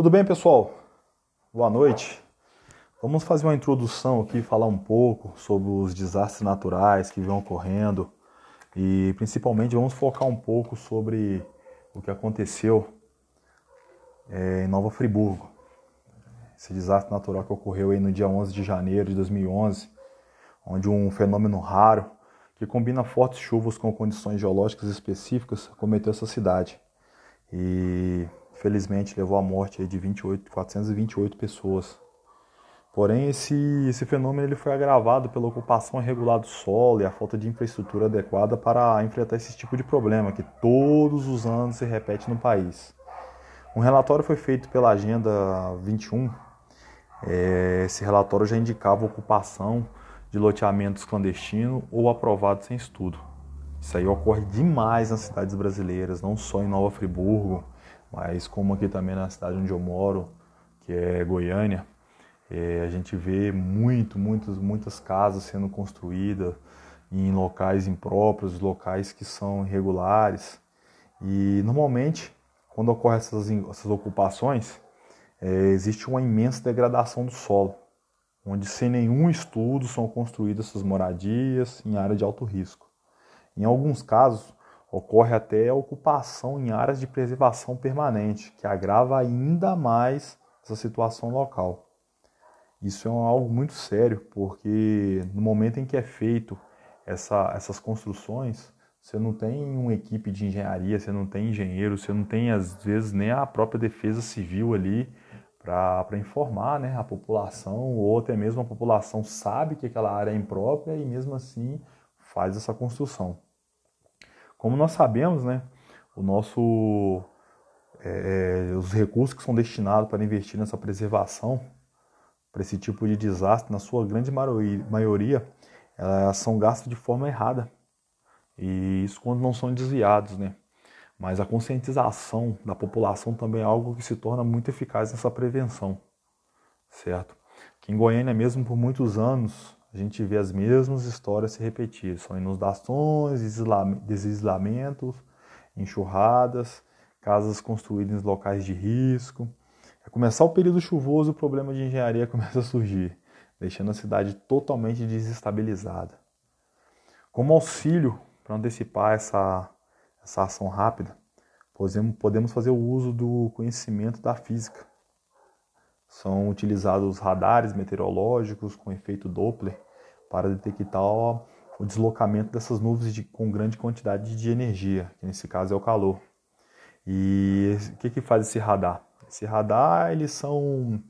Tudo bem, pessoal? Boa noite. Vamos fazer uma introdução aqui, falar um pouco sobre os desastres naturais que vêm ocorrendo e principalmente vamos focar um pouco sobre o que aconteceu é, em Nova Friburgo. Esse desastre natural que ocorreu aí no dia 11 de janeiro de 2011, onde um fenômeno raro que combina fortes chuvas com condições geológicas específicas cometeu essa cidade. E felizmente levou à morte de 28, 428 pessoas. Porém, esse, esse fenômeno ele foi agravado pela ocupação irregular do solo e a falta de infraestrutura adequada para enfrentar esse tipo de problema que todos os anos se repete no país. Um relatório foi feito pela Agenda 21. É, esse relatório já indicava ocupação de loteamentos clandestinos ou aprovados sem estudo. Isso aí ocorre demais nas cidades brasileiras, não só em Nova Friburgo, mas como aqui também na cidade onde eu moro, que é Goiânia, é, a gente vê muito, muitas, muitas casas sendo construídas em locais impróprios, locais que são irregulares. E normalmente, quando ocorrem essas, essas ocupações, é, existe uma imensa degradação do solo, onde sem nenhum estudo são construídas essas moradias em área de alto risco. Em alguns casos, Ocorre até a ocupação em áreas de preservação permanente, que agrava ainda mais essa situação local. Isso é algo muito sério, porque no momento em que é feito essa, essas construções, você não tem uma equipe de engenharia, você não tem engenheiro, você não tem às vezes nem a própria defesa civil ali para informar né, a população, ou até mesmo a população sabe que aquela área é imprópria e mesmo assim faz essa construção. Como nós sabemos, né, o nosso, é, os recursos que são destinados para investir nessa preservação, para esse tipo de desastre, na sua grande maioria, elas são gastos de forma errada. E isso quando não são desviados, né? Mas a conscientização da população também é algo que se torna muito eficaz nessa prevenção, certo? Que em Goiânia mesmo por muitos anos a gente vê as mesmas histórias se repetir. São inundações, deslizamentos, enxurradas, casas construídas em locais de risco. É começar o período chuvoso, o problema de engenharia começa a surgir, deixando a cidade totalmente desestabilizada. Como auxílio para antecipar essa, essa ação rápida, podemos fazer o uso do conhecimento da física são utilizados radares meteorológicos com efeito Doppler para detectar o deslocamento dessas nuvens de, com grande quantidade de energia, que nesse caso é o calor. E o que, que faz esse radar? Esse radar eles são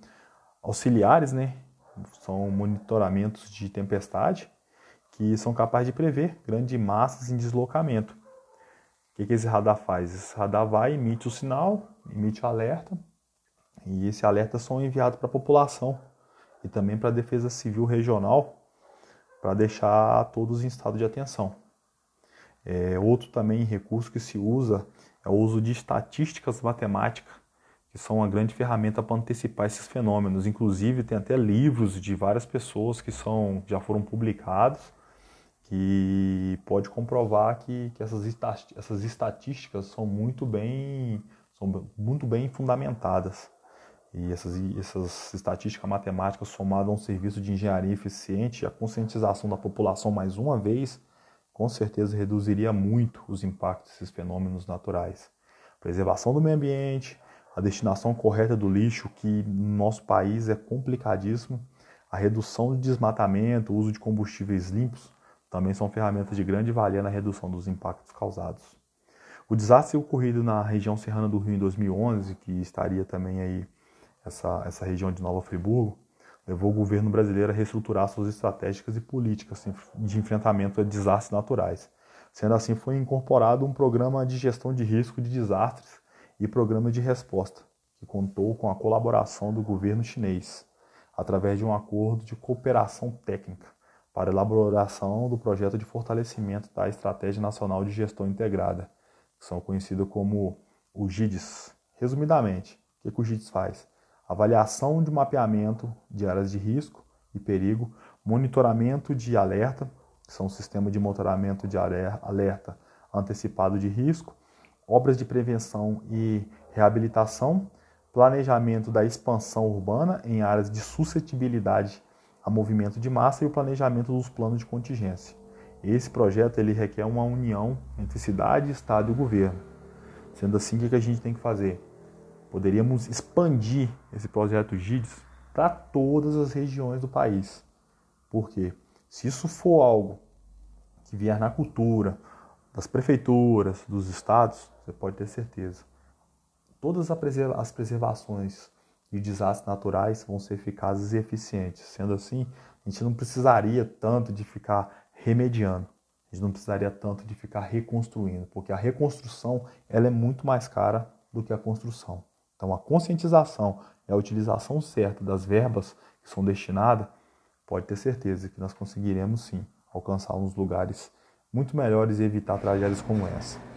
auxiliares, né? São monitoramentos de tempestade que são capazes de prever grandes massas em deslocamento. O que, que esse radar faz? Esse radar vai, emite o sinal, emite o alerta e esse alerta são enviados para a população e também para a Defesa Civil Regional para deixar todos em estado de atenção. É, outro também recurso que se usa é o uso de estatísticas matemáticas, que são uma grande ferramenta para antecipar esses fenômenos. Inclusive tem até livros de várias pessoas que são já foram publicados que pode comprovar que, que essas, essas estatísticas são muito bem são muito bem fundamentadas. E essas, essas estatísticas matemáticas somadas a um serviço de engenharia eficiente a conscientização da população mais uma vez, com certeza reduziria muito os impactos desses fenômenos naturais. Preservação do meio ambiente, a destinação correta do lixo, que no nosso país é complicadíssimo, a redução de desmatamento, o uso de combustíveis limpos, também são ferramentas de grande valia na redução dos impactos causados. O desastre ocorrido na região serrana do Rio em 2011, que estaria também aí essa, essa região de Nova Friburgo, levou o governo brasileiro a reestruturar suas estratégias e políticas de enfrentamento a desastres naturais. Sendo assim, foi incorporado um programa de gestão de risco de desastres e programa de resposta, que contou com a colaboração do governo chinês, através de um acordo de cooperação técnica para elaboração do projeto de fortalecimento da Estratégia Nacional de Gestão Integrada, que são conhecidos como o GIDES. Resumidamente, o que o GIDES faz? Avaliação de mapeamento de áreas de risco e perigo, monitoramento de alerta, que são um sistema de monitoramento de alerta antecipado de risco, obras de prevenção e reabilitação, planejamento da expansão urbana em áreas de suscetibilidade a movimento de massa e o planejamento dos planos de contingência. Esse projeto ele requer uma união entre cidade, estado e governo. Sendo assim, o que a gente tem que fazer? Poderíamos expandir esse projeto GIDS para todas as regiões do país. Por quê? Se isso for algo que vier na cultura das prefeituras, dos estados, você pode ter certeza. Todas as preservações de desastres naturais vão ser eficazes e eficientes. Sendo assim, a gente não precisaria tanto de ficar remediando. A gente não precisaria tanto de ficar reconstruindo, porque a reconstrução ela é muito mais cara do que a construção. Então, a conscientização e a utilização certa das verbas que são destinadas, pode ter certeza que nós conseguiremos sim alcançar uns lugares muito melhores e evitar tragédias como essa.